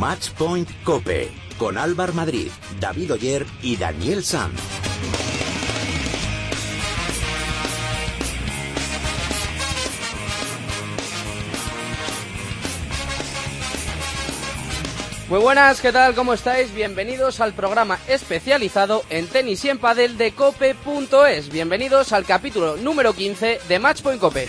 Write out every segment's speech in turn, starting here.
Matchpoint Cope con Álvar Madrid, David Oyer y Daniel Sanz. Muy buenas, ¿qué tal? ¿Cómo estáis? Bienvenidos al programa especializado en tenis y en padel de cope.es. Bienvenidos al capítulo número 15 de Matchpoint Cope.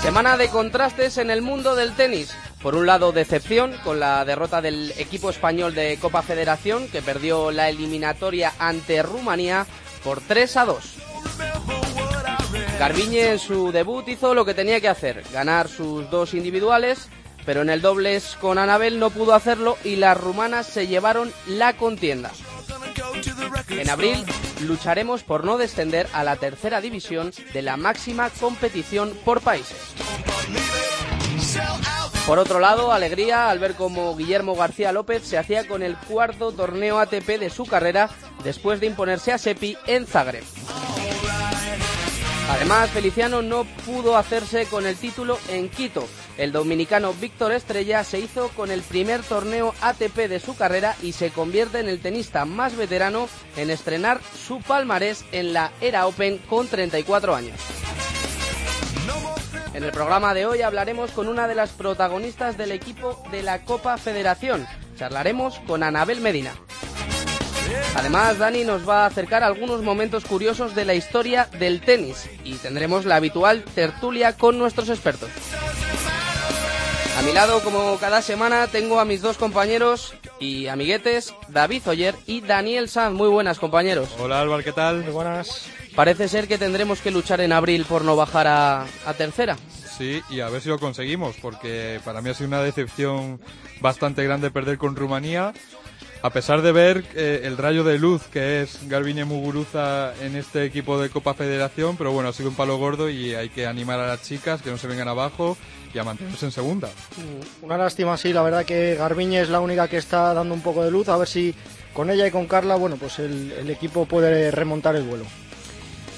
Semana de contrastes en el mundo del tenis. Por un lado, decepción con la derrota del equipo español de Copa Federación, que perdió la eliminatoria ante Rumanía por 3 a 2. Garbiñe en su debut hizo lo que tenía que hacer, ganar sus dos individuales pero en el dobles con Anabel no pudo hacerlo y las rumanas se llevaron la contienda. En abril lucharemos por no descender a la tercera división de la máxima competición por países. Por otro lado, alegría al ver cómo Guillermo García López se hacía con el cuarto torneo ATP de su carrera después de imponerse a Sepi en Zagreb. Además, Feliciano no pudo hacerse con el título en Quito. El dominicano Víctor Estrella se hizo con el primer torneo ATP de su carrera y se convierte en el tenista más veterano en estrenar su palmarés en la Era Open con 34 años. En el programa de hoy hablaremos con una de las protagonistas del equipo de la Copa Federación. Charlaremos con Anabel Medina. Además, Dani nos va a acercar algunos momentos curiosos de la historia del tenis y tendremos la habitual tertulia con nuestros expertos. A mi lado, como cada semana, tengo a mis dos compañeros y amiguetes, David Oyer y Daniel Sanz. Muy buenas, compañeros. Hola, Álvaro, ¿qué tal? Muy buenas. Parece ser que tendremos que luchar en abril por no bajar a, a tercera. Sí, y a ver si lo conseguimos, porque para mí ha sido una decepción bastante grande perder con Rumanía a pesar de ver eh, el rayo de luz que es Garbiñe Muguruza en este equipo de Copa Federación, pero bueno, ha sido un palo gordo y hay que animar a las chicas que no se vengan abajo y a mantenerse en segunda. Mm, una lástima, sí, la verdad que Garbiñe es la única que está dando un poco de luz, a ver si con ella y con Carla, bueno, pues el, el equipo puede remontar el vuelo.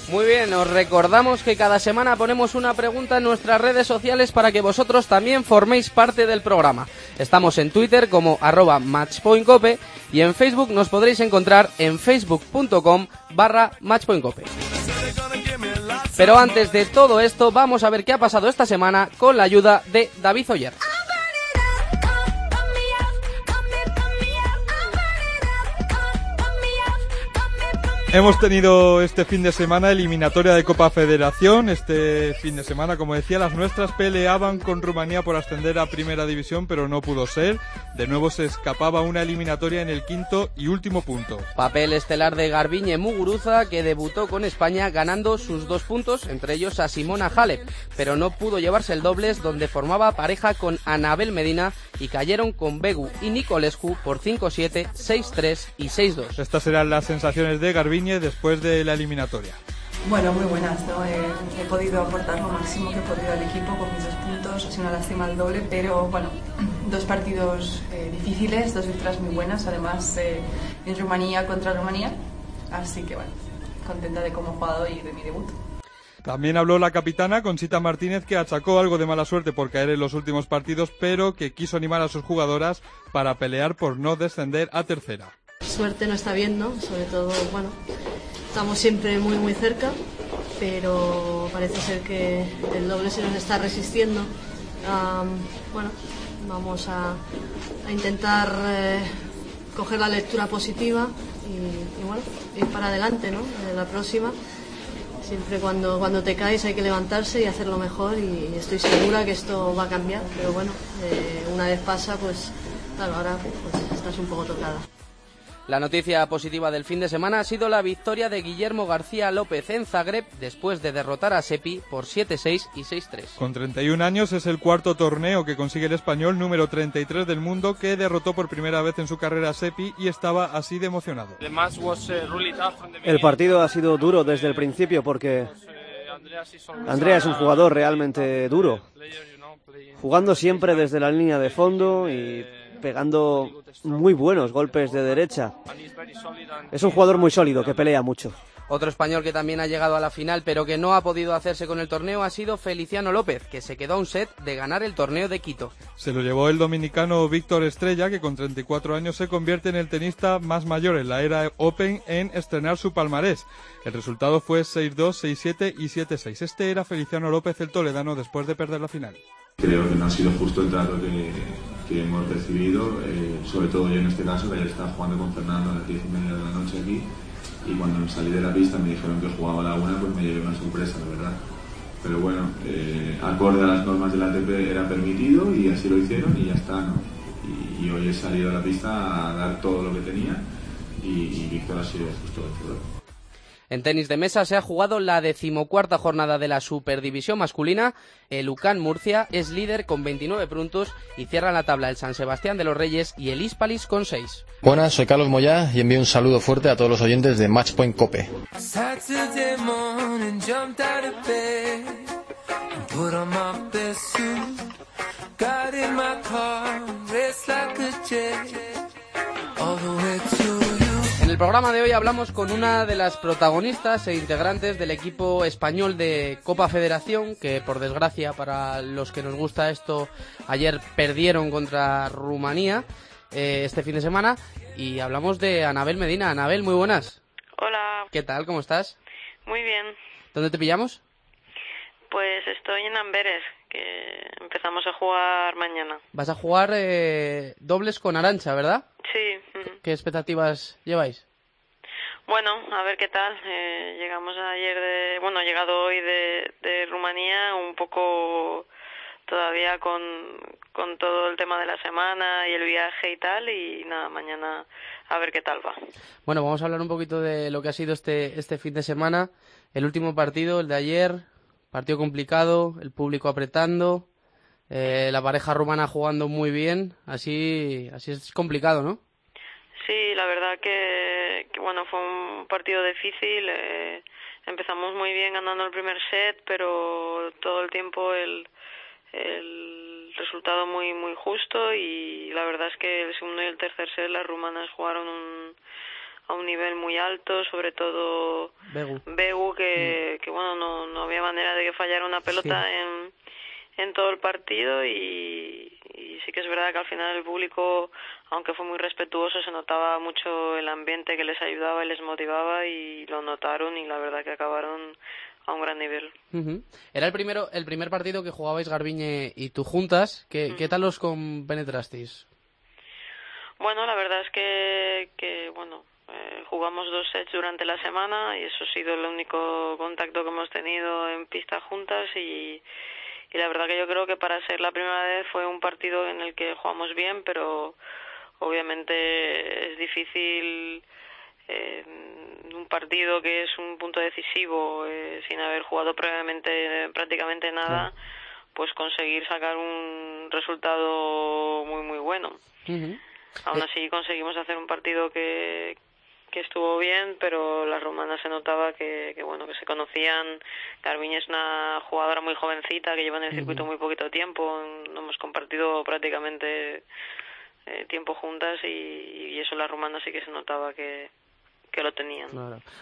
Muy bien, os recordamos que cada semana ponemos una pregunta en nuestras redes sociales para que vosotros también forméis parte del programa. Estamos en Twitter como arroba matchpointcope y en Facebook nos podréis encontrar en facebook.com barra matchpointcope. Pero antes de todo esto, vamos a ver qué ha pasado esta semana con la ayuda de David Oyer. Hemos tenido este fin de semana eliminatoria de Copa Federación. Este fin de semana, como decía, las nuestras peleaban con Rumanía por ascender a Primera División, pero no pudo ser. De nuevo se escapaba una eliminatoria en el quinto y último punto. Papel estelar de Garbiñe Muguruza, que debutó con España ganando sus dos puntos, entre ellos a Simona Halep, pero no pudo llevarse el dobles donde formaba pareja con Anabel Medina y cayeron con Begu y Nicolescu por 5-7, 6-3 y 6-2. Estas eran las sensaciones de Garbiñe después de la eliminatoria? Bueno, muy buenas. ¿no? he podido aportar lo máximo que he podido al equipo con mis dos puntos. Ha sido una lástima el doble, pero bueno, dos partidos eh, difíciles, dos victorias muy buenas, además eh, en Rumanía contra Rumanía. Así que bueno, contenta de cómo he jugado y de mi debut. También habló la capitana Conchita Martínez que achacó algo de mala suerte por caer en los últimos partidos, pero que quiso animar a sus jugadoras para pelear por no descender a tercera suerte no está viendo, sobre todo, bueno, estamos siempre muy muy cerca, pero parece ser que el doble se nos está resistiendo. bueno, vamos a, intentar eh, coger la lectura positiva y, bueno, ir para adelante, ¿no? la próxima. Siempre cuando, cuando te caes hay que levantarse y hacerlo mejor y estoy segura que esto va a cambiar, pero bueno, eh, una vez pasa, pues claro, ahora pues, estás un poco tocada. La noticia positiva del fin de semana ha sido la victoria de Guillermo García López en Zagreb después de derrotar a Sepi por 7-6 y 6-3. Con 31 años es el cuarto torneo que consigue el español número 33 del mundo que derrotó por primera vez en su carrera a Sepi y estaba así de emocionado. El partido ha sido duro desde el principio porque Andrea es un jugador realmente duro, jugando siempre desde la línea de fondo y pegando muy buenos golpes de derecha. Es un jugador muy sólido que pelea mucho. Otro español que también ha llegado a la final pero que no ha podido hacerse con el torneo ha sido Feliciano López, que se quedó a un set de ganar el torneo de Quito. Se lo llevó el dominicano Víctor Estrella, que con 34 años se convierte en el tenista más mayor en la era Open en estrenar su palmarés. El resultado fue 6-2, 6-7 y 7-6. Este era Feliciano López el toledano después de perder la final. Creo que no ha sido justo el trato que, hemos recibido, eh, sobre todo yo en este caso, que ayer estaba jugando con Fernando a las 10 y media de la noche aquí y cuando salí de la pista me dijeron que jugaba a la una, pues me llevé una sorpresa, la verdad. Pero bueno, eh, acorde a las normas del ATP era permitido y así lo hicieron y ya está, ¿no? Y, hoy he salido a la pista a dar todo lo que tenía y, y Víctor ha sido justo vencedor. En tenis de mesa se ha jugado la decimocuarta jornada de la Superdivisión masculina. El UCAN Murcia es líder con 29 puntos y cierra la tabla el San Sebastián de los Reyes y el Hispalis con 6. Buenas, soy Carlos Moyá y envío un saludo fuerte a todos los oyentes de Matchpoint Cope. Programa de hoy hablamos con una de las protagonistas e integrantes del equipo español de Copa Federación, que por desgracia para los que nos gusta esto, ayer perdieron contra Rumanía eh, este fin de semana. Y hablamos de Anabel Medina. Anabel, muy buenas. Hola. ¿Qué tal? ¿Cómo estás? Muy bien. ¿Dónde te pillamos? Pues estoy en Amberes, que empezamos a jugar mañana. Vas a jugar eh, dobles con Arancha, ¿verdad? Sí. ¿Qué expectativas lleváis? Bueno, a ver qué tal. Eh, llegamos ayer de, bueno, llegado hoy de, de Rumanía un poco todavía con, con todo el tema de la semana y el viaje y tal y nada, mañana a ver qué tal va. Bueno, vamos a hablar un poquito de lo que ha sido este, este fin de semana. El último partido, el de ayer, partido complicado, el público apretando, eh, la pareja rumana jugando muy bien, así, así es complicado, ¿no? Sí, la verdad que, bueno, fue un partido difícil. Eh, empezamos muy bien ganando el primer set, pero todo el tiempo el, el resultado muy muy justo y la verdad es que el segundo y el tercer set las rumanas jugaron un, a un nivel muy alto, sobre todo Begu, que, mm. que bueno, no, no había manera de que fallara una pelota en, en todo el partido y, y sí que es verdad que al final el público, aunque fue muy respetuoso, se notaba mucho el ambiente que les ayudaba y les motivaba y lo notaron y la verdad que acabaron a un gran nivel. Era el primero, el primer partido que jugabais Garbiñe y tú juntas. ¿Qué, ¿qué tal os compenetrasteis? Bueno, la verdad es que, que bueno, eh, jugamos dos sets durante la semana y eso ha sido el único contacto que hemos tenido en pista juntas y, y la verdad que yo creo que para ser la primera vez fue un partido en el que jugamos bien, pero obviamente es difícil eh, un partido que es un punto decisivo eh, sin haber jugado previamente prácticamente nada pues conseguir sacar un resultado muy muy bueno. Aún así conseguimos hacer un partido que que estuvo bien, pero las romanas se notaba que, que bueno que se conocían. Garbiñe es una jugadora muy jovencita que lleva en el circuito muy poquito tiempo. No hemos compartido prácticamente eh, tiempo juntas y, y, eso las romanas sí que se notaba que, que lo tenían.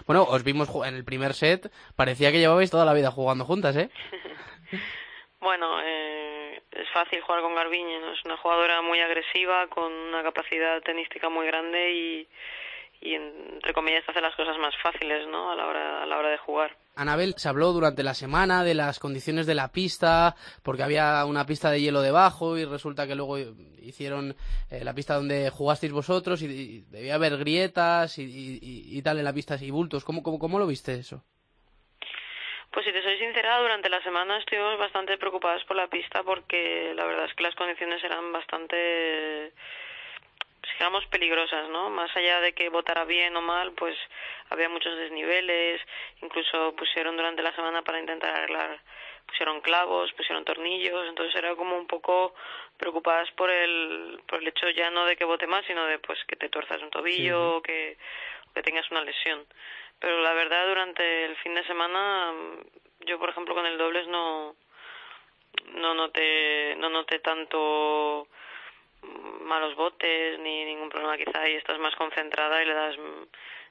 Bueno, os vimos en el primer set, parecía que llevabais toda la vida jugando juntas, ¿eh? bueno, eh, es fácil jugar con Garbiñe, ¿no? Es una jugadora muy agresiva, con una capacidad tenística muy grande y y entre comillas hace las cosas más fáciles ¿no? a la hora a la hora de jugar. Anabel, se habló durante la semana de las condiciones de la pista, porque había una pista de hielo debajo y resulta que luego hicieron eh, la pista donde jugasteis vosotros y, debía haber grietas y, y, tal en la pista y bultos. ¿Cómo, cómo, ¿Cómo lo viste eso? Pues si te soy sincera, durante la semana estuvimos bastante preocupadas por la pista porque la verdad es que las condiciones eran bastante digamos, peligrosas, ¿no? Más allá de que votara bien o mal, pues había muchos desniveles, incluso pusieron durante la semana para intentar arreglar, pusieron clavos, pusieron tornillos, entonces era como un poco preocupadas por el, por el hecho ya no de que vote mal, sino de pues que te tuerzas un tobillo o que, que tengas una lesión. Pero la verdad, durante el fin de semana, yo por ejemplo con el dobles no, no noté, no noté tanto malos botes ni ningún problema quizá y estás más concentrada y le das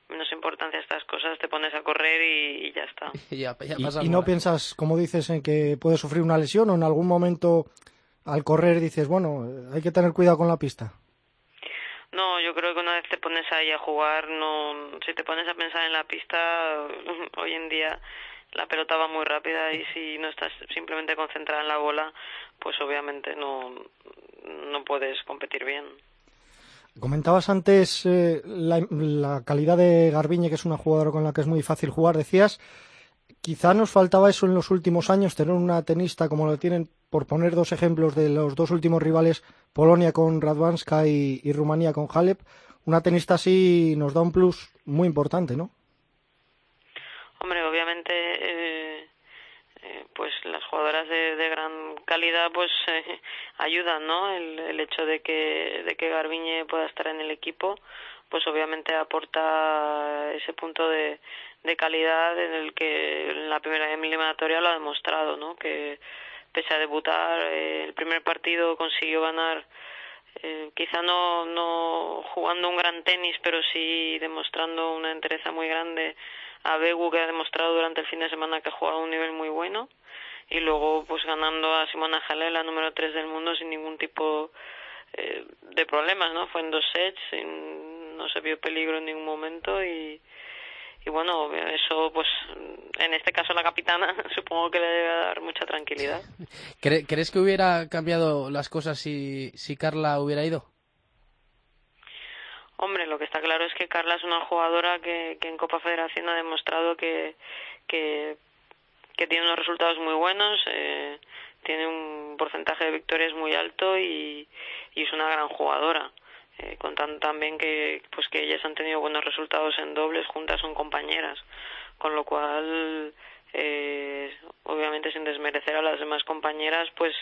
menos importancia a estas cosas, te pones a correr y, ya está. y, no piensas, como dices, en que puedes sufrir una lesión o en algún momento al correr dices, bueno, hay que tener cuidado con la pista. No, yo creo que una vez te pones ahí a jugar, no, si te pones a pensar en la pista, hoy en día la pelota va muy rápida y si no estás simplemente concentrada en la bola, pues obviamente no, no puedes competir bien. Comentabas antes eh, la, calidad de Garbiñe, que es una jugadora con la que es muy fácil jugar. Decías, quizá nos faltaba eso en los últimos años, tener una tenista como lo tienen, por poner dos ejemplos de los dos últimos rivales, Polonia con Radwanska y, y Rumanía con Halep. Una tenista así nos da un plus muy importante, ¿no? Hombre, obviamente pues las jugadoras de, de gran calidad pues eh, ayudan no el, el, hecho de que de que Garbiñe pueda estar en el equipo pues obviamente aporta ese punto de, de calidad en el que en la primera eliminatoria lo ha demostrado no que pese a debutar eh, el primer partido consiguió ganar eh, quizá no no jugando un gran tenis pero sí demostrando una entereza muy grande a Begu que ha demostrado durante el fin de semana que ha jugado a un nivel muy bueno y luego pues ganando a Simona Halep la número 3 del mundo sin ningún tipo eh, de problemas no fue en dos sets no se vio peligro en ningún momento y y bueno eso pues en este caso la capitana supongo que le debe dar mucha tranquilidad crees que hubiera cambiado las cosas si si Carla hubiera ido Hombre, lo que está claro es que Carla es una jugadora que, que en Copa Federación ha demostrado que, que que tiene unos resultados muy buenos, eh, tiene un porcentaje de victorias muy alto y, y es una gran jugadora. Eh, contando también que pues que ellas han tenido buenos resultados en dobles juntas son compañeras con lo cual eh, obviamente sin desmerecer a las demás compañeras pues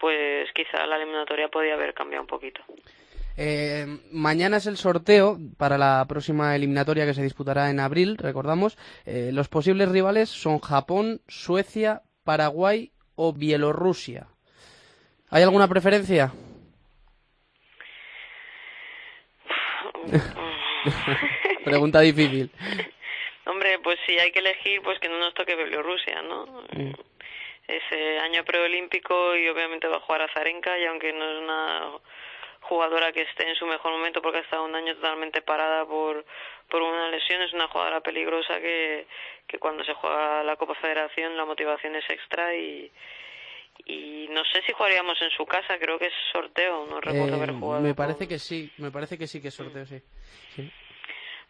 pues quizá la eliminatoria podía haber cambiado un poquito eh, mañana es el sorteo para la próxima eliminatoria que se disputará en abril, recordamos. Eh, los posibles rivales son Japón, Suecia, Paraguay o Bielorrusia. ¿Hay alguna preferencia? Pregunta difícil. Hombre, pues si hay que elegir, pues que no nos toque Bielorrusia, ¿no? Mm. Ese año preolímpico y obviamente va a jugar a Zarenka y aunque no es una jugadora que esté en su mejor momento porque ha estado un año totalmente parada por, por una lesión. Es una jugadora peligrosa que, que cuando se juega la Copa Federación la motivación es extra y, y no sé si jugaríamos en su casa, creo que es sorteo, no recuerdo haber eh, jugado. Me parece que sí, me parece que sí que es sorteo, sí.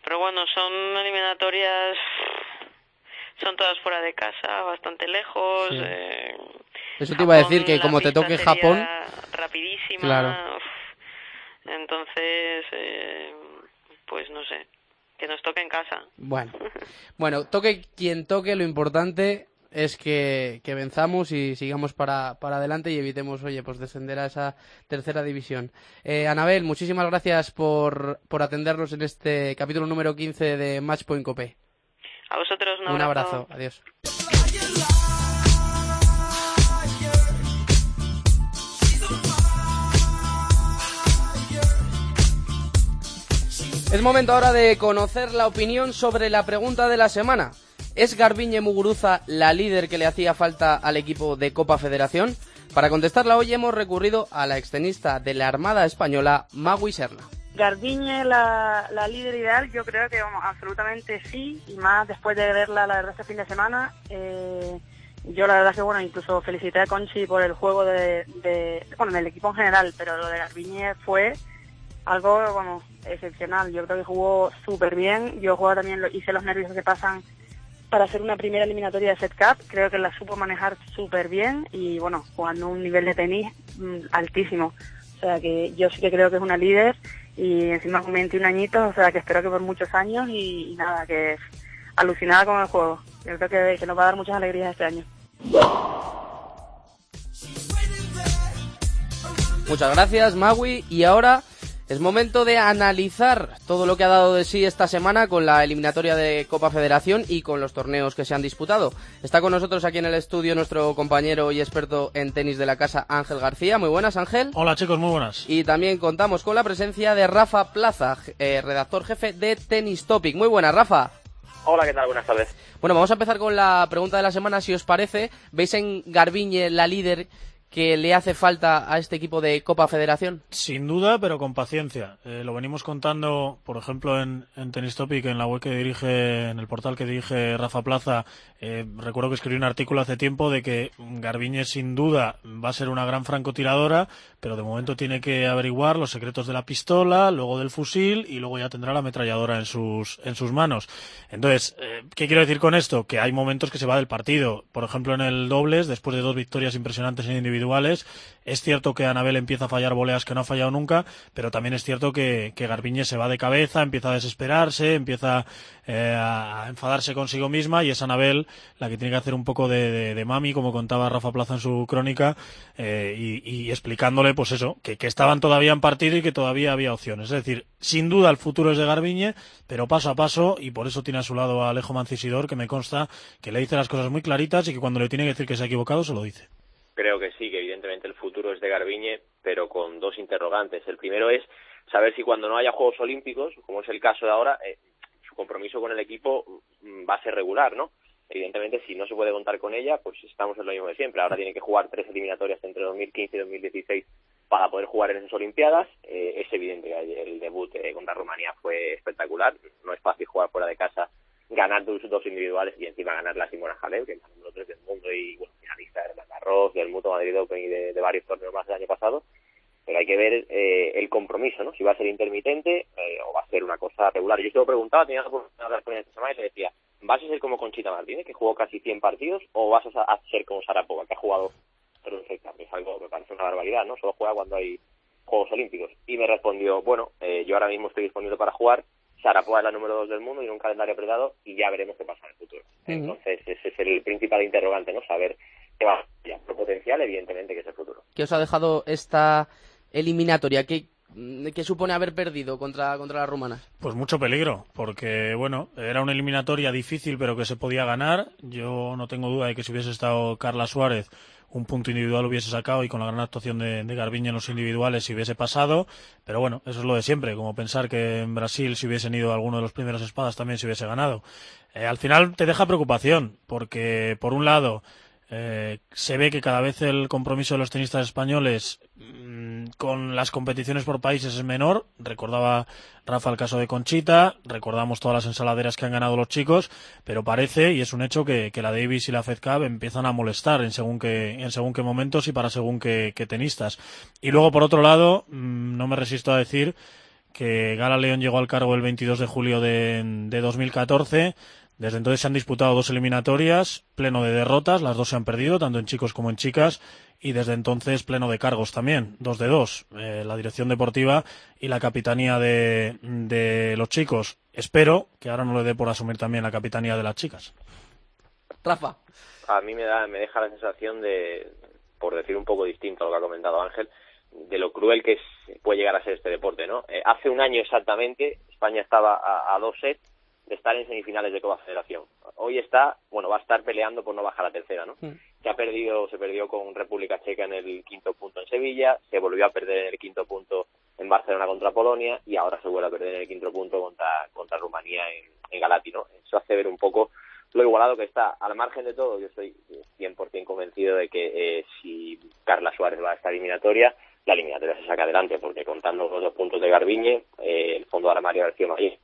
Pero bueno, son eliminatorias, son todas fuera de casa, bastante lejos. Eh, Eso te iba a decir que como te toque Japón, rapidísima. Claro. Entonces, eh, pues no sé, que nos toque en casa. Bueno, bueno, toque quien toque, lo importante es que, que venzamos y sigamos para, para adelante y evitemos, oye, pues descender a esa tercera división. Eh, Anabel, muchísimas gracias por, por atendernos en este capítulo número 15 de Matchpoint Copé. A vosotros un abrazo. Un abrazo, adiós. Es momento ahora de conocer la opinión sobre la pregunta de la semana. ¿Es Garbiñe Muguruza la líder que le hacía falta al equipo de Copa Federación? Para contestarla hoy hemos recurrido a la extenista de la Armada Española, Magui Serna. Garbiñe la, líder ideal, yo creo que absolutamente sí, y más después de verla la verdad este fin de semana. Eh, yo la verdad que bueno, incluso felicité a Conchi por el juego de, de bueno, del equipo en general, pero lo de Garbiñe fue algo bueno, excepcional. Yo creo que jugó súper bien. Yo jugaba también, hice los nervios que pasan para hacer una primera eliminatoria de Set Cup. Creo que la supo manejar súper bien y bueno, jugando un nivel de tenis mm, altísimo. O sea que yo sí que creo que es una líder y encima con 21 añitos, o sea que espero que por muchos años y, nada, que es alucinada con el juego. Yo creo que, que nos va a dar muchas alegrías este año. Muchas gracias, Magui. Y ahora Es momento de analizar todo lo que ha dado de sí esta semana con la eliminatoria de Copa Federación y con los torneos que se han disputado. Está con nosotros aquí en el estudio nuestro compañero y experto en tenis de la casa, Ángel García. Muy buenas, Ángel. Hola, chicos, muy buenas. Y también contamos con la presencia de Rafa Plaza, eh, redactor jefe de Tennis Topic. Muy buenas, Rafa. Hola, ¿qué tal? Buenas tardes. Bueno, vamos a empezar con la pregunta de la semana, si os parece. ¿Veis en Garbiñe la líder que le hace falta a este equipo de Copa Federación? Sin duda, pero con paciencia. Eh, lo venimos contando, por ejemplo, en, en Tennis Topic, en la web que dirige, en el portal que dirige Rafa Plaza. Eh, recuerdo que escribí un artículo hace tiempo de que Garbiñe sin duda va a ser una gran francotiradora, pero de momento tiene que averiguar los secretos de la pistola, luego del fusil y luego ya tendrá la ametralladora en sus, en sus manos. Entonces, eh, ¿qué quiero decir con esto? Que hay momentos que se va del partido. Por ejemplo, en el dobles, después de dos victorias impresionantes en individuales, es cierto que Anabel empieza a fallar voleas que no ha fallado nunca, pero también es cierto que, que Garbiñe se va de cabeza, empieza a desesperarse, empieza eh, a enfadarse consigo misma y es Anabel la que tiene que hacer un poco de, mami, como contaba Rafa Plaza en su crónica, eh, y, y, explicándole, pues eso, que, que, estaban todavía en partido y que todavía había opciones. Es decir, sin duda el futuro es de Garbiñe, pero paso a paso, y por eso tiene a su lado a Alejo Mancisidor, que me consta que le dice las cosas muy claritas y que cuando le tiene que decir que se ha equivocado, se lo dice. Creo que sí, que evidentemente el futuro es de Garbiñe, pero con dos interrogantes. El primero es saber si cuando no haya Juegos Olímpicos, como es el caso de ahora, eh, su compromiso con el equipo va a ser regular, ¿no? Evidentemente, si no se puede contar con ella, pues estamos en lo mismo de siempre. Ahora tiene que jugar tres eliminatorias entre 2015 y 2016 para poder jugar en esas Olimpiadas. Eh, es evidente que el debut eh, contra Rumanía fue espectacular. No es fácil jugar fuera de casa, ganar tus dos individuales y encima ganar la Simona Halep, que es la número 3 del mundo y bueno, finalista de Roland Garros, del Mutuo Madrid Open y de, varios torneos más del año pasado. Pero hay que ver eh, el compromiso, ¿no? Si va a ser intermitente eh, o va a ser una cosa regular. Yo se lo preguntaba, tenía la oportunidad de esta semana y le decía, ¿vas a ser como Conchita Martínez, que jugó casi 100 partidos, o vas a ser como Sarapova, que ha jugado perfectamente? Es algo me parece una barbaridad, ¿no? Solo juega cuando hay Juegos Olímpicos. Y me respondió, bueno, eh, yo ahora mismo estoy disponible para jugar, Sarapova es la número 2 del mundo y un calendario apretado y ya veremos qué pasa en el futuro. Uh -huh. Entonces, ese es el principal interrogante, ¿no? Saber qué va a. Por potencial, evidentemente, que es el futuro. ¿Qué os ha dejado esta eliminatoria? ¿Qué, ¿Qué supone haber perdido contra, contra las rumanas? Pues mucho peligro, porque bueno, era una eliminatoria difícil, pero que se podía ganar. Yo no tengo duda de que si hubiese estado Carla Suárez, un punto individual hubiese sacado y con la gran actuación de, de en los individuales si hubiese pasado. Pero bueno, eso es lo de siempre, como pensar que en Brasil, si hubiesen ido alguno de los primeros espadas, también se hubiese ganado. Eh, al final te deja preocupación, porque por un lado, eh, se ve que cada vez el compromiso de los tenistas españoles mmm, con las competiciones por países es menor. Recordaba Rafa el caso de Conchita, recordamos todas las ensaladeras que han ganado los chicos, pero parece, y es un hecho, que, la Davis y la Fed Cup empiezan a molestar en según qué, en según qué momentos y para según qué, tenistas. Y luego, por otro lado, mmm, no me resisto a decir que Gala León llegó al cargo el 22 de julio de, de 2014 desde entonces se han disputado dos eliminatorias, pleno de derrotas, las dos se han perdido, tanto en chicos como en chicas, y desde entonces pleno de cargos también, dos de dos, eh, la dirección deportiva y la capitanía de, de los chicos. Espero que ahora no le dé por asumir también la capitanía de las chicas. Rafa. A mí me, da, me deja la sensación de, por decir un poco distinto a lo que ha comentado Ángel, de lo cruel que es, puede llegar a ser este deporte, ¿no? Eh, hace un año exactamente, España estaba a, a dos sets de estar en semifinales de Copa Federación. Hoy está, bueno, va a estar peleando por no bajar a tercera, ¿no? Mm. Se ha perdido, se perdió con República Checa en el quinto punto en Sevilla, se volvió a perder en el quinto punto en Barcelona contra Polonia y ahora se vuelve a perder en el quinto punto contra, contra Rumanía en, en Galati, ¿no? Eso hace ver un poco lo igualado que está. Al margen de todo, yo estoy 100% convencido de que eh, si Carla Suárez va a esta eliminatoria, la eliminatoria se saca adelante, porque contando los dos puntos de Garbiñe, eh, el fondo de armario García Mayer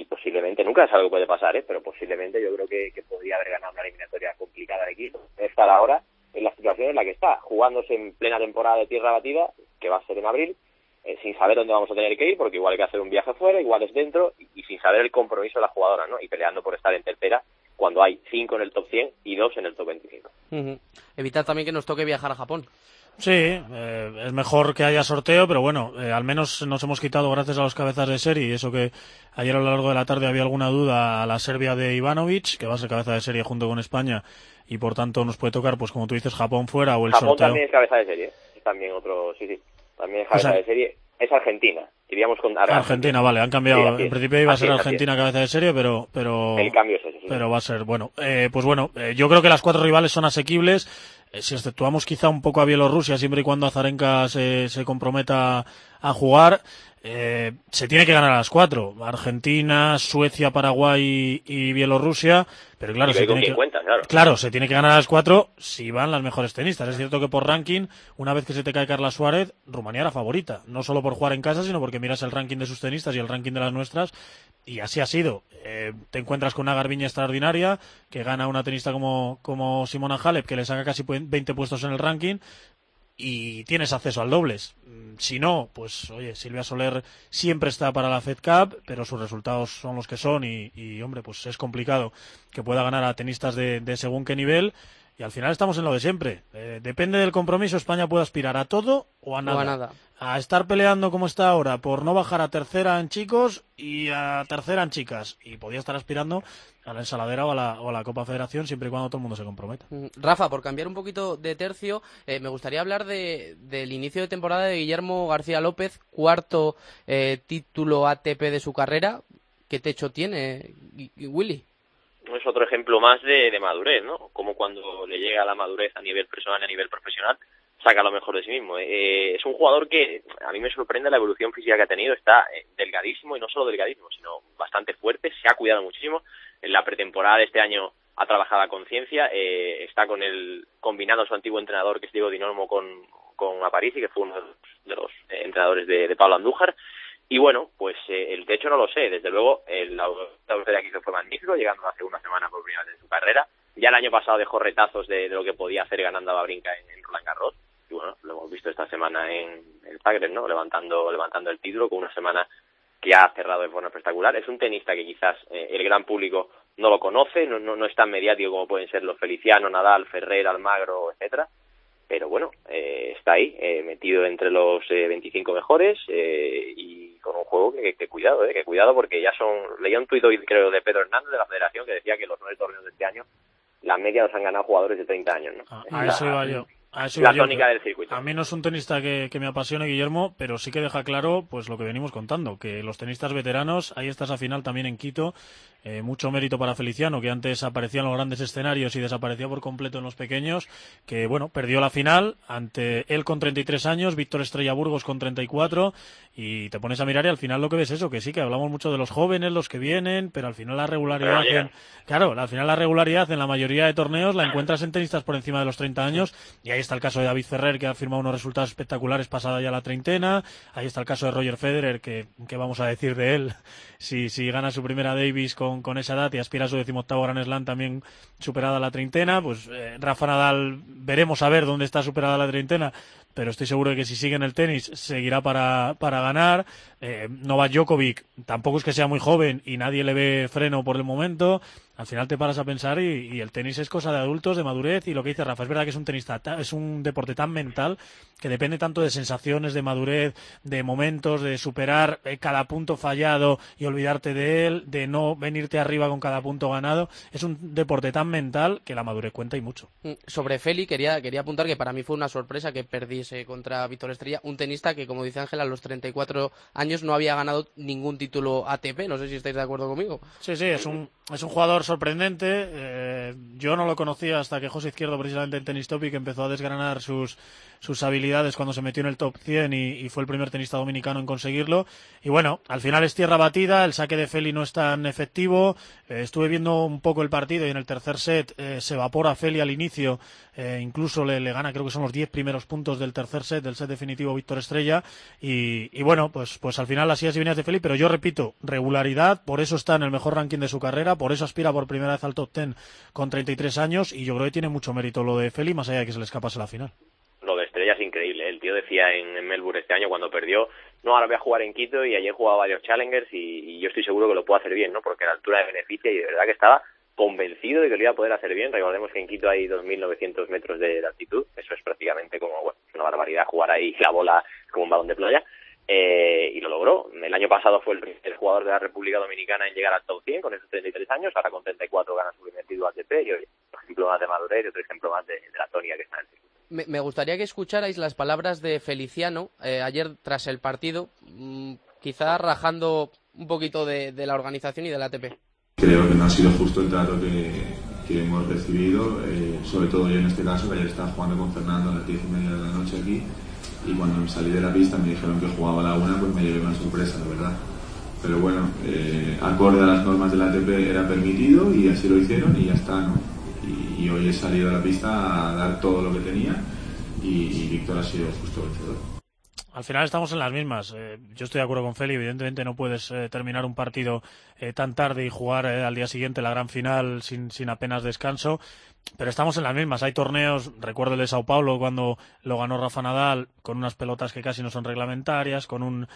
y posiblemente, nunca es algo que puede pasar, ¿eh? pero posiblemente yo creo que, podría haber ganado una eliminatoria complicada de equipo. Estar ahora en la situación en la que está, jugándose en plena temporada de tierra batida, que va a ser en abril, eh, sin saber dónde vamos a tener que ir, porque igual hay que hacer un viaje fuera, igual es dentro, y, sin saber el compromiso de la jugadora, ¿no? Y peleando por estar en tercera cuando hay cinco en el top 100 y dos en el top 25. Uh -huh. Evitar también que nos toque viajar a Japón. Sí, eh, es mejor que haya sorteo, pero bueno, eh, al menos nos hemos quitado gracias a los cabezas de serie y eso que ayer a lo largo de la tarde había alguna duda a la Serbia de Ivanovic, que va a ser cabeza de serie junto con España y por tanto nos puede tocar, pues como tú dices, Japón fuera o el Japón sorteo. también es cabeza de serie, es también otro, sí, sí, también es cabeza o sea, de serie, es Argentina. iríamos con Argentina, vale, han cambiado. en principio iba a ser Argentina cabeza de serie, pero pero el cambio es ese, pero va a ser bueno. Eh, pues bueno, eh, yo creo que las cuatro rivales son asequibles. Eh, si exceptuamos quizá un poco a Bielorrusia, siempre y cuando Azarenka se, se comprometa a jugar, eh, se tiene que ganar a las cuatro. Argentina, Suecia, Paraguay y, Bielorrusia. Pero claro, se tiene que, claro. se tiene que ganar a las cuatro si van las mejores tenistas. Es cierto que por ranking, una vez que se te cae Carla Suárez, Rumanía era favorita. No solo por jugar en casa, sino porque miras el ranking de sus tenistas y el ranking de las nuestras. Y así ha sido. Eh, te encuentras con una Garbiña extraordinaria que gana una tenista como, como Simona Halep, que le saca casi 20 puestos en el ranking y tienes acceso al dobles. Mm, si no, pues oye, Silvia Soler siempre está para la Fed Cup, pero sus resultados son los que son y, hombre, pues es complicado que pueda ganar a tenistas de, según qué nivel. Y al final estamos en lo de siempre. Eh, depende del compromiso, España puede aspirar a todo o a nada. a nada. A estar peleando como está ahora por no bajar a tercera en chicos y a tercera en chicas. Y podía estar aspirando a la ensaladera o a la, o la Copa Federación siempre y cuando todo el mundo se comprometa. Mm, Rafa, por cambiar un poquito de tercio, eh, me gustaría hablar de, del inicio de temporada de Guillermo García López, cuarto eh, título ATP de su carrera. ¿Qué techo tiene, Willy? Es otro ejemplo más de, de madurez, ¿no? Como cuando le llega la madurez a nivel personal y a nivel profesional, saca lo mejor de sí mismo. Eh, es un jugador que a mí me sorprende la evolución física que ha tenido. Está delgadísimo y no solo delgadísimo, sino bastante fuerte. Se ha cuidado muchísimo en la pretemporada de este año ha trabajado a conciencia, eh, está con el combinado su antiguo entrenador que es Diego Dinolmo con, con Aparici, que fue uno de los, eh, entrenadores de, Pablo Andújar. Y bueno, pues eh, el techo no lo sé, desde luego el la de aquí fue magnífico, llegando hace una semana por primera vez en su carrera. Ya el año pasado dejó retazos de, lo que podía hacer ganando a Babrinka en, en Roland Garros. Y bueno, lo hemos visto esta semana en el Zagreb, ¿no? Levantando, levantando el título con una semana que ha cerrado de forma espectacular. Es un tenista que quizás eh, el gran público no lo conoce, no, no, no, es tan mediático como pueden ser los Feliciano, Nadal, Ferrer, Almagro, etcétera. Pero bueno, eh, está ahí, eh, metido entre los 25 mejores y con un juego que, que cuidado, que cuidado porque ya son, leía un tuit hoy creo de Pedro Hernández de la Federación que decía que los nueve torneos de este año la media los han ganado jugadores de 30 años. ¿no? A, eso iba yo. A la tónica del circuito. A mí no es un tenista que, me apasione, Guillermo, pero sí que deja claro pues lo que venimos contando, que los tenistas veteranos, ahí está esa final también en Quito, eh, mucho mérito para Feliciano, que antes aparecía en los grandes escenarios y desaparecía por completo en los pequeños, que bueno, perdió la final ante él con 33 años, Víctor Estrella Burgos con 34, y te pones a mirar y al final lo que ves es eso, que sí, que hablamos mucho de los jóvenes, los que vienen, pero al final la regularidad, claro, al final la regularidad en la mayoría de torneos la encuentras en tenistas por encima de los 30 años, y ahí está el caso de David Ferrer, que ha firmado unos resultados espectaculares pasada ya la treintena. Ahí está el caso de Roger Federer, que, ¿qué vamos a decir de él? Si, si gana su primera Davis con, con esa edad y aspira a su decimoctavo Grand Slam también superada la treintena, pues eh, Rafa Nadal, veremos a ver dónde está superada la treintena, pero estoy seguro de que si sigue en el tenis seguirá para, para ganar. Eh, Novak Djokovic tampoco es que sea muy joven y nadie le ve freno por el momento al final te paras a pensar y, el tenis es cosa de adultos, de madurez y lo que dice Rafa, es verdad que es un tenista, es un deporte tan mental que depende tanto de sensaciones, de madurez, de momentos, de superar eh, cada punto fallado y olvidarte de él, de no venirte arriba con cada punto ganado. Es un deporte tan mental que la madurez cuenta y mucho. Mm, sobre Feli quería, quería apuntar que para mí fue una sorpresa que perdiese contra Víctor Estrella, un tenista que como dice Ángela a los 34 años no había ganado ningún título ATP, no sé si estáis de acuerdo conmigo. Sí, sí, es un, es un jugador sorprendente. Eh, yo no lo conocía hasta que José Izquierdo, precisamente en Tennis Topic, empezó a desgranar sus, sus habilidades cuando se metió en el top 100 y, fue el primer tenista dominicano en conseguirlo. Y bueno, al final es tierra batida, el saque de Feli no es tan efectivo. Eh, estuve viendo un poco el partido y en el tercer set eh, se evapora Feli al inicio, incluso le, gana, creo que son los 10 primeros puntos del tercer set, del set definitivo Víctor Estrella. Y, bueno, pues, pues al final así es y de Feli, pero yo repito, regularidad, por eso está en el mejor ranking de su carrera, por eso aspira por primera vez al top 10 con 33 años y yo creo que tiene mucho mérito lo de Feli, más allá de que se le escapase la final es increíble. El tío decía en, Melbourne este año cuando perdió, no, ahora voy a jugar en Quito y ayer jugaba varios Challengers y, yo estoy seguro que lo puedo hacer bien, ¿no? Porque la altura de beneficia y de verdad que estaba convencido de que lo iba a poder hacer bien. Recordemos que en Quito hay 2.900 metros de, altitud, eso es prácticamente como, bueno, una barbaridad jugar ahí la bola como un balón de playa. Eh, y lo logró. El año pasado fue el, jugador de la República Dominicana en llegar al top 100 con esos 33 años, ahora con 34 gana su primer título ATP y hoy, por ejemplo más de madurez y otro ejemplo más de, de la tónica que está en el circuito me, gustaría que escucharais las palabras de Feliciano eh, ayer tras el partido. Mm, quizá rajando un poquito de, la organización y del ATP. Creo que no ha sido justo el trato que, hemos recibido, eh, sobre todo yo en este caso, que ayer estaba jugando con Fernando a las 10 y media de la noche aquí, y cuando salí de la pista me dijeron que jugaba la una, pues me llevé una sorpresa, la verdad. Pero bueno, eh, acorde a las normas del ATP era permitido y así lo hicieron y ya está, ¿no? Y, hoy he salido a la pista a dar todo lo que tenía y, y Víctor ha sido justo vencedor al final estamos en las mismas. Eh, yo estoy de acuerdo con Feli, evidentemente no puedes eh, terminar un partido eh, tan tarde y jugar al día siguiente la gran final sin, sin apenas descanso, pero estamos en las mismas. Hay torneos, recuerdo el de Sao Paulo cuando lo ganó Rafa Nadal con unas pelotas que casi no son reglamentarias, con un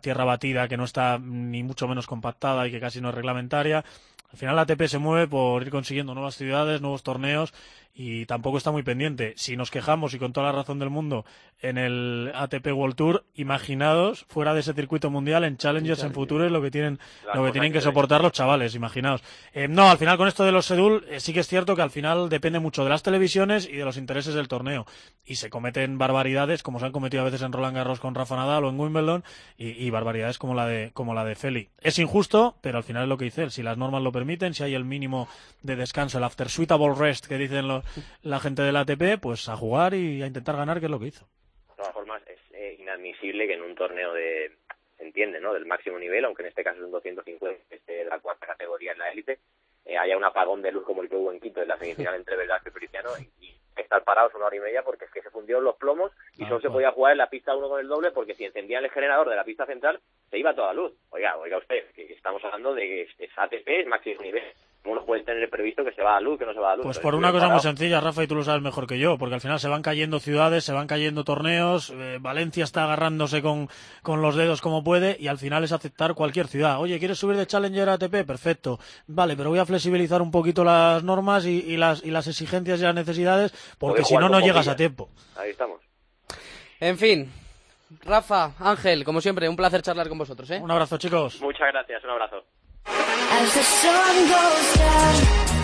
tierra batida que no está ni mucho menos compactada y que casi no es reglamentaria. Al final la ATP se mueve por ir consiguiendo nuevas ciudades, nuevos torneos y tampoco está muy pendiente. Si nos quejamos y con toda la razón del mundo en el ATP World Tour, imaginados fuera de ese circuito mundial en Challengers, en Futures, lo que tienen, lo que tienen que soportar los chavales, imaginaos. Eh, no, al final con esto de los Sedul, eh, sí que es cierto que al final depende mucho de las televisiones y de los intereses del torneo. Y se cometen barbaridades, como se han cometido a veces en Roland Garros con Rafa Nadal o en Wimbledon, y, barbaridades como la de, como la de Feli. Es injusto, pero al final es lo que dice él. Si las normas lo permiten, si hay el mínimo de descanso, el after suitable rest que dicen los la gente del ATP, pues a jugar y a intentar ganar, que es lo que hizo. De todas formas, es eh, inadmisible que en un torneo de, se entiende, ¿no? Del máximo nivel, aunque en este caso es un 250, este, de la cuarta categoría en la élite, eh, haya un apagón de luz como el que hubo en Quito en la semifinal entre Velázquez y Feliciano y, estar parados una hora y media porque es que se fundieron los plomos y solo se podía jugar en la pista uno con el doble porque si encendían el generador de la pista central se iba toda luz. Oiga, oiga usted, que estamos hablando de que es ATP, es máximo nivel. ¿Cómo no puedes tener previsto que se va a luz, que no se va a luz? Pues por una cosa muy sencilla, Rafa, y tú lo sabes mejor que yo, porque al final se van cayendo ciudades, se van cayendo torneos, eh, Valencia está agarrándose con, con los dedos como puede, y al final es aceptar cualquier ciudad. Oye, ¿quieres subir de Challenger a ATP? Perfecto. Vale, pero voy a flexibilizar un poquito las normas y, las, y las exigencias y las necesidades, porque si no, no llegas a tiempo. Ahí estamos. En fin, Rafa, Ángel, como siempre, un placer charlar con vosotros. ¿eh? Un abrazo, chicos. Muchas gracias, un abrazo. As the sun goes down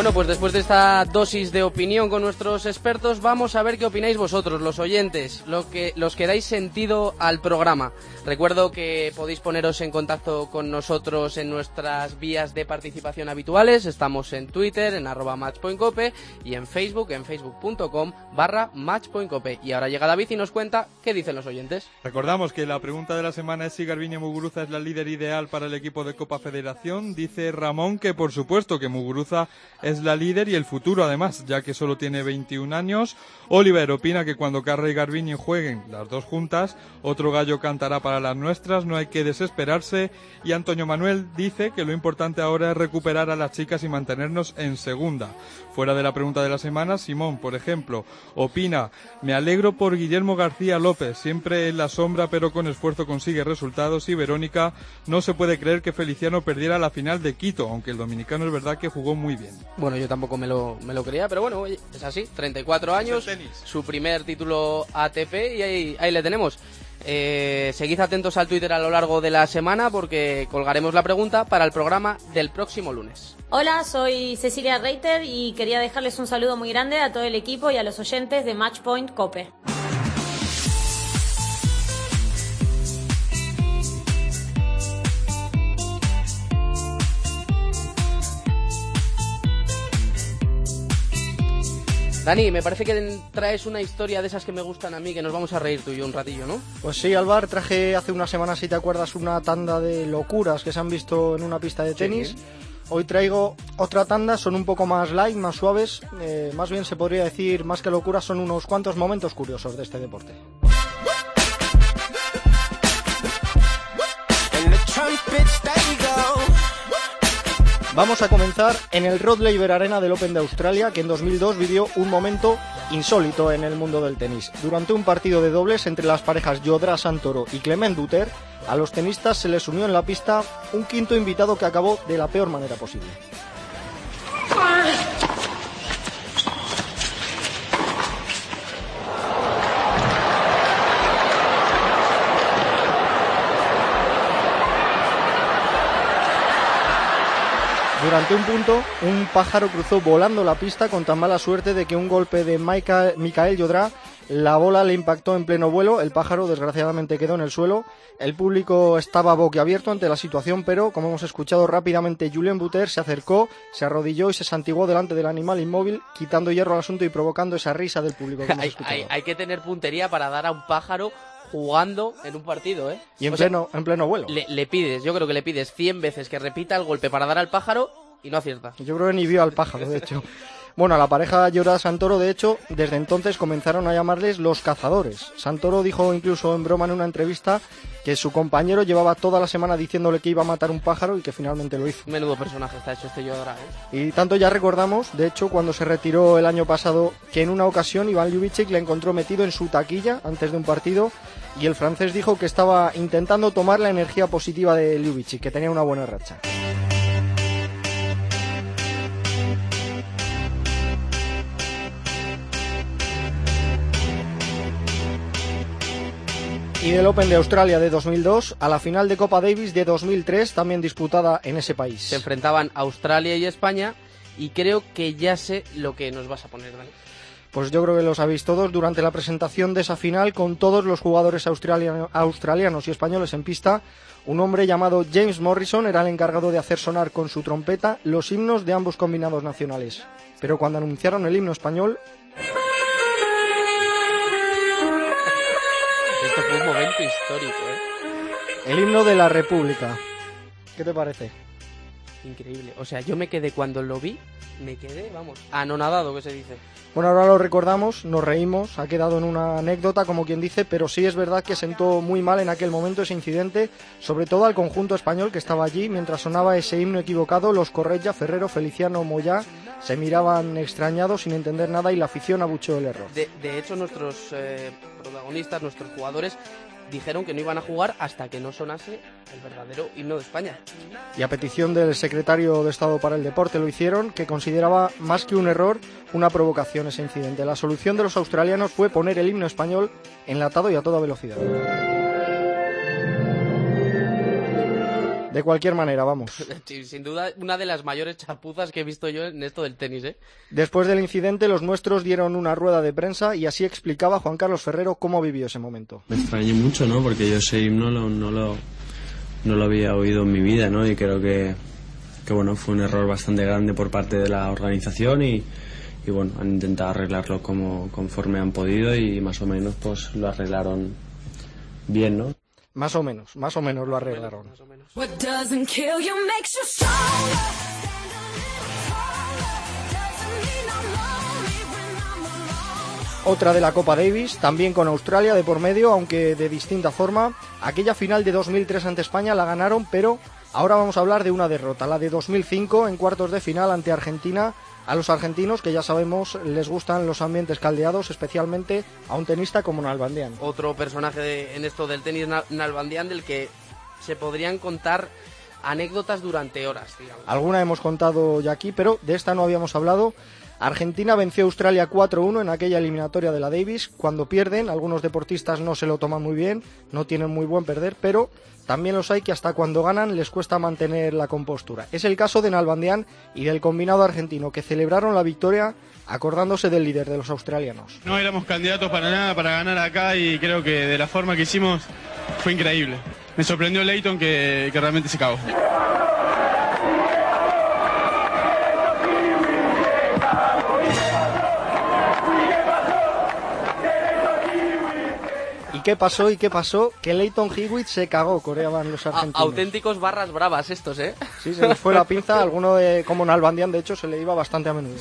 Bueno, pues después de esta dosis de opinión con nuestros expertos, vamos a ver qué opináis vosotros, los oyentes, lo que, los que dais sentido al programa. Recuerdo que podéis poneros en contacto con nosotros en nuestras vías de participación habituales. Estamos en Twitter, en arroba matchpointcope y en Facebook, en facebook.com barra matchpointcope. Y ahora llega David y nos cuenta qué dicen los oyentes. Recordamos que la pregunta de la semana es si Garbiñe Muguruza es la líder ideal para el equipo de Copa Federación. Dice Ramón que por supuesto que Muguruza la líder y el futuro además, ya que solo tiene 21 años. Oliver opina que cuando Carra y Garbiñe jueguen las dos juntas, otro gallo cantará para las nuestras, no hay que desesperarse. Y Antonio Manuel dice que lo importante ahora es recuperar a las chicas y mantenernos en segunda. Fuera de la pregunta de la semana, Simón, por ejemplo, opina, me alegro por Guillermo García López, siempre en la sombra pero con esfuerzo consigue resultados y Verónica, no se puede creer que Feliciano perdiera la final de Quito, aunque el dominicano es verdad que jugó muy bien. Bueno, yo tampoco me lo, me lo creía, pero bueno, es así, 34 años, su primer título ATP y ahí, ahí le tenemos. Eh, seguid atentos al Twitter a lo largo de la semana porque colgaremos la pregunta para el programa del próximo lunes. Hola, soy Cecilia Reiter y quería dejarles un saludo muy grande a todo el equipo y a los oyentes de Matchpoint Cope. Dani, me parece que traes una historia de esas que me gustan a mí, que nos vamos a reír tú y yo un ratillo, ¿no? Pues sí, Alvar, traje hace una semana, si te acuerdas, una tanda de locuras que se han visto en una pista de tenis. Hoy traigo otra tanda, son un poco más light, más suaves, eh, más bien se podría decir, más que locuras, son unos cuantos momentos curiosos de este deporte. Vamos a comenzar en el Rod Laver Arena del Open de Australia, que en 2002 vivió un momento insólito en el mundo del tenis. Durante un partido de dobles entre las parejas Yodra Santoro y Clement Duter, a los tenistas se les unió en la pista un quinto invitado que acabó de la peor manera posible. Durante un punto, un pájaro cruzó volando la pista con tan mala suerte de que un golpe de Mikael Yodra, la bola le impactó en pleno vuelo, el pájaro desgraciadamente quedó en el suelo, el público estaba boquiabierto ante la situación, pero como hemos escuchado rápidamente, Julien Buter se acercó, se arrodilló y se santiguó delante del animal inmóvil, quitando hierro al asunto y provocando esa risa del público. que hemos hay, escuchado. hay- hay que tener puntería para dar a un pájaro jugando en un partido, ¿eh? Y en O sea, pleno, en pleno vuelo. le, le pides, yo creo que le pides 100 veces que repita el golpe para dar al pájaro y no acierta. Yo creo que ni vio al pájaro, de hecho. Bueno, a la pareja Llora Santoro, de hecho, desde entonces comenzaron a llamarles los cazadores. Santoro dijo incluso en broma en una entrevista que su compañero llevaba toda la semana diciéndole que iba a matar un pájaro y que finalmente lo hizo. Menudo personaje está hecho este Yodra, ¿eh? Y tanto ya recordamos, de hecho, cuando se retiró el año pasado, que en una ocasión Iván Ljubicic le encontró metido en su taquilla antes de un partido y el francés dijo que estaba intentando tomar la energía positiva de Ljubicic, que tenía una buena racha. Y del Open de Australia de 2002 a la final de Copa Davis de 2003, también disputada en ese país. Se enfrentaban Australia y España y creo que ya sé lo que nos vas a poner, Dani. Pues yo creo que lo sabéis todos durante la presentación de esa final con todos los jugadores australiano- australianos y españoles en pista. Un hombre llamado James Morrison era el encargado de hacer sonar con su trompeta los himnos de ambos combinados nacionales. Pero cuando anunciaron el himno español, momento histórico, ¿eh? el himno de la República. ¿Qué te parece? Increíble. O sea, yo me quedé cuando lo vi, me quedé, vamos, anonadado, que se dice. Bueno, ahora lo recordamos, nos reímos, ha quedado en una anécdota, como quien dice, pero sí es verdad que sentó muy mal en aquel momento ese incidente, sobre todo al conjunto español que estaba allí mientras sonaba ese himno equivocado. Los Correia, Ferrero, Feliciano, Moyá se miraban extrañados sin entender nada y la afición abucheó el error. De, de hecho, nuestros eh, protagonistas, nuestros jugadores, dijeron que no iban a jugar hasta que no sonase el verdadero himno de España. Y a petición del secretario de Estado para el Deporte lo hicieron, que consideraba más que un error una provocación ese incidente. La solución de los australianos fue poner el himno español enlatado y a toda velocidad. De cualquier manera, vamos. Sin duda, una de las mayores chapuzas que he visto yo en esto del tenis, ¿eh? Después del incidente, los nuestros dieron una rueda de prensa y así explicaba Juan Carlos Ferrero cómo vivió ese momento. Me extrañé mucho, ¿no? Porque yo ese himno lo- no, lo, no lo había oído en mi vida, ¿no? Y creo que, que bueno, fue un error bastante grande por parte de la organización y, y bueno, han intentado arreglarlo como conforme han podido y más o menos pues lo arreglaron bien, ¿no? Más o menos, más o menos lo arreglaron. Otra de la Copa Davis, también con Australia de por medio, aunque de distinta forma. Aquella final de 2003 ante España la ganaron, pero ahora vamos a hablar de una derrota, la de 2005 en cuartos de final ante Argentina. A los argentinos, que ya sabemos, les gustan los ambientes caldeados, especialmente a un tenista como Nalbandian. Otro personaje de- en esto del tenis na- nalbandián del que se podrían contar anécdotas durante horas, digamos. Alguna hemos contado ya aquí, pero de esta no habíamos hablado. Argentina venció a Australia 4-1 en aquella eliminatoria de la Davis. Cuando pierden, algunos deportistas no se lo toman muy bien, no tienen muy buen perder, pero también los hay que hasta cuando ganan les cuesta mantener la compostura. Es el caso de Nalbandián y del combinado argentino, que celebraron la victoria acordándose del líder de los australianos. No éramos candidatos para nada para ganar acá y creo que de la forma que hicimos fue increíble. Me sorprendió Leighton que, que realmente se cagó. Qué pasó? ¿Y qué pasó? Que Leighton Hewitt se cagó, coreaban los A- argentinos. auténticos barras bravas estos, ¿eh? Sí, se les fue la pinza. Alguno de, como Nalbandián, de hecho, se le iba bastante a menudo.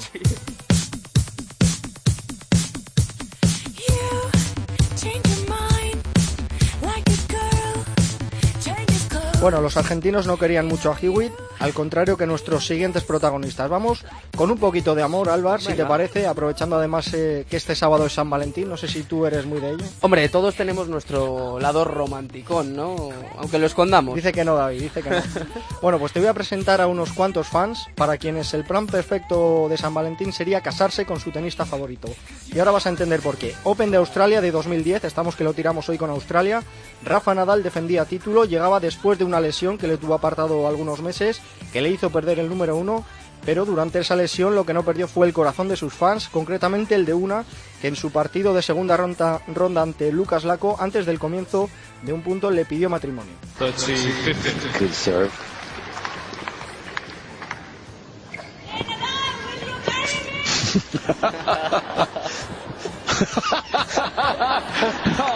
Bueno, los argentinos no querían mucho a Hewitt, al contrario que nuestros siguientes protagonistas. Vamos con un poquito de amor, Álvar, si te parece, aprovechando además eh, que este sábado es San Valentín. No sé si tú eres muy de ello. Hombre, todos tenemos nuestro lado romanticón, ¿no? Aunque lo escondamos. Dice que no, David, dice que no. bueno, pues te voy a presentar a unos cuantos fans para quienes el plan perfecto de San Valentín sería casarse con su tenista favorito. Y ahora vas a entender por qué. Open de Australia de 2010, estamos que lo tiramos hoy con Australia. Rafa Nadal defendía título, llegaba después de una lesión que le tuvo apartado algunos meses, que le hizo perder el número uno, pero durante esa lesión lo que no perdió fue el corazón de sus fans, concretamente el de una que en su partido de segunda ronda, ronda ante Lucas Laco, antes del comienzo de un punto, le pidió matrimonio.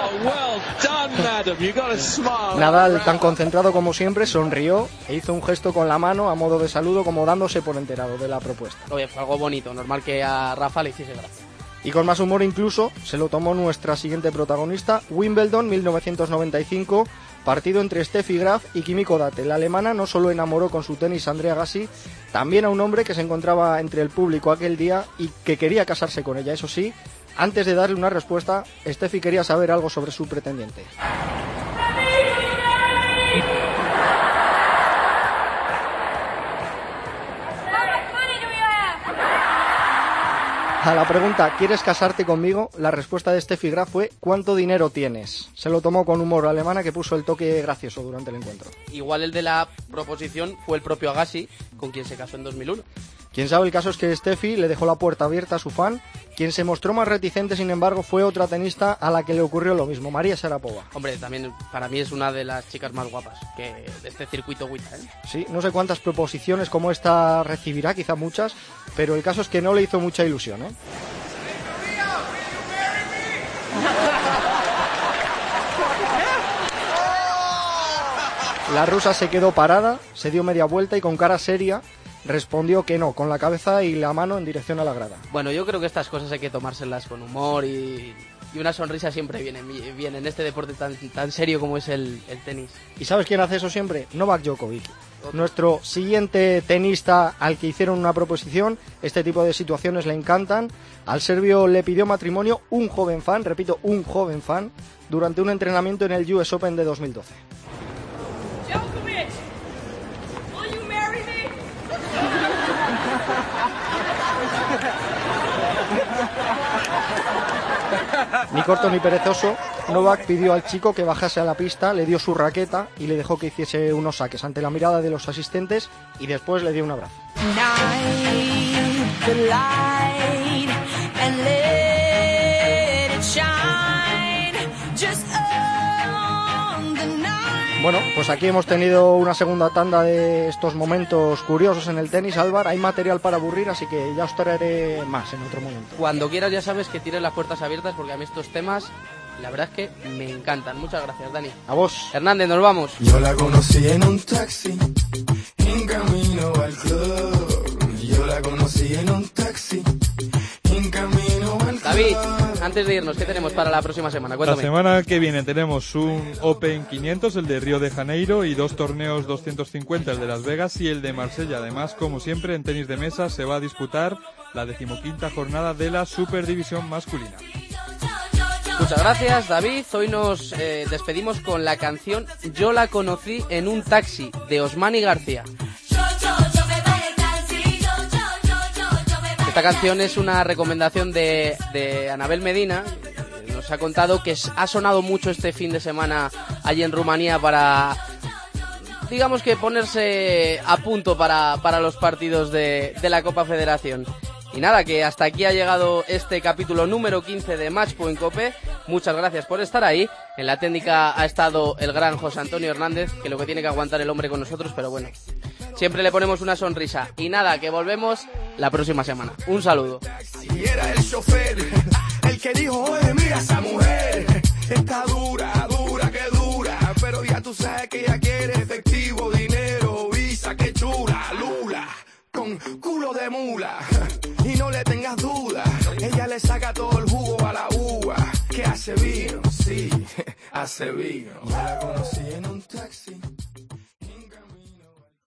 Nadal, tan concentrado como siempre, sonrió e hizo un gesto con la mano a modo de saludo, como dándose por enterado de la propuesta. Oye, fue algo bonito, normal que a Rafa le hiciese gracia. Y con más humor incluso se lo tomó nuestra siguiente protagonista, Wimbledon 1995, partido entre Steffi Graf y Kimiko Date. La alemana no solo enamoró con su tenis a Andrea Gassi, también a un hombre que se encontraba entre el público aquel día y que quería casarse con ella. Eso sí, antes de darle una respuesta, Steffi quería saber algo sobre su pretendiente. A la pregunta ¿quieres casarte conmigo? La respuesta de Steffi Graf fue ¿cuánto dinero tienes? Se lo tomó con humor alemana que puso el toque gracioso durante el encuentro. Igual el de la proposición fue el propio Agassi, con quien se casó en 2001. Quien sabe el caso es que Steffi le dejó la puerta abierta a su fan. Quien se mostró más reticente, sin embargo, fue otra tenista a la que le ocurrió lo mismo, María Sarapova. Hombre, también para mí es una de las chicas más guapas que de este circuito WTA. ¿eh? Sí, no sé cuántas proposiciones como esta recibirá, quizá muchas, pero el caso es que no le hizo mucha ilusión. ¿eh? La rusa se quedó parada, se dio media vuelta y con cara seria respondió que no, con la cabeza y la mano en dirección a la grada. Bueno, yo creo que estas cosas hay que tomárselas con humor y, y una sonrisa siempre viene bien en este deporte tan, tan serio como es el, el tenis. ¿Y sabes quién hace eso siempre? Novak Djokovic. Nuestro siguiente tenista al que hicieron una proposición, este tipo de situaciones le encantan. Al serbio le pidió matrimonio un joven fan, repito, un joven fan, durante un entrenamiento en el US Open de 2012. Ni corto ni perezoso, Novak pidió al chico que bajase a la pista, le dio su raqueta y le dejó que hiciese unos saques ante la mirada de los asistentes y después le dio un abrazo. Bueno, pues aquí hemos tenido una segunda tanda de estos momentos curiosos en el tenis, Álvaro. Hay material para aburrir, así que ya os traeré más en otro momento. Cuando quieras ya sabes que tienes las puertas abiertas porque a mí estos temas, la verdad es que me encantan. Muchas gracias, Dani. A vos. Hernández, nos vamos. Yo la conocí en un taxi, en camino al club. Yo la conocí en un taxi, en camino al club. David, antes de irnos, ¿qué tenemos para la próxima semana? La Cuéntame. semana que viene tenemos un Open 500, el de Río de Janeiro, y dos torneos 250, el de Las Vegas y el de Marsella. Además, como siempre, en tenis de mesa se va a disputar la decimoquinta jornada de la Superdivisión masculina. Muchas gracias, David. Hoy nos eh, despedimos con la canción Yo la conocí en un taxi de Osmani García. Esta canción es una recomendación de, Anabel Medina. Nos ha contado que ha sonado mucho este fin de semana allí en Rumanía para, digamos que ponerse a punto para, para los partidos de la Copa Federación. Y nada, que hasta aquí ha llegado este capítulo número 15 de Matchpoint Cope. Muchas gracias por estar ahí. En la técnica ha estado el gran José Antonio Hernández, que lo que tiene que aguantar el hombre con nosotros, pero bueno, siempre le ponemos una sonrisa. Y nada, que volvemos la próxima semana. Un saludo. El que dijo, oye, mira esa mujer, está dura, dura, que dura, pero ya tú sabes que ella quiere efectivo, con culo de mula, y no le tengas duda, ella le saca todo el jugo a la uva, que hace vino, sí, hace vino. Yo la conocí en un taxi,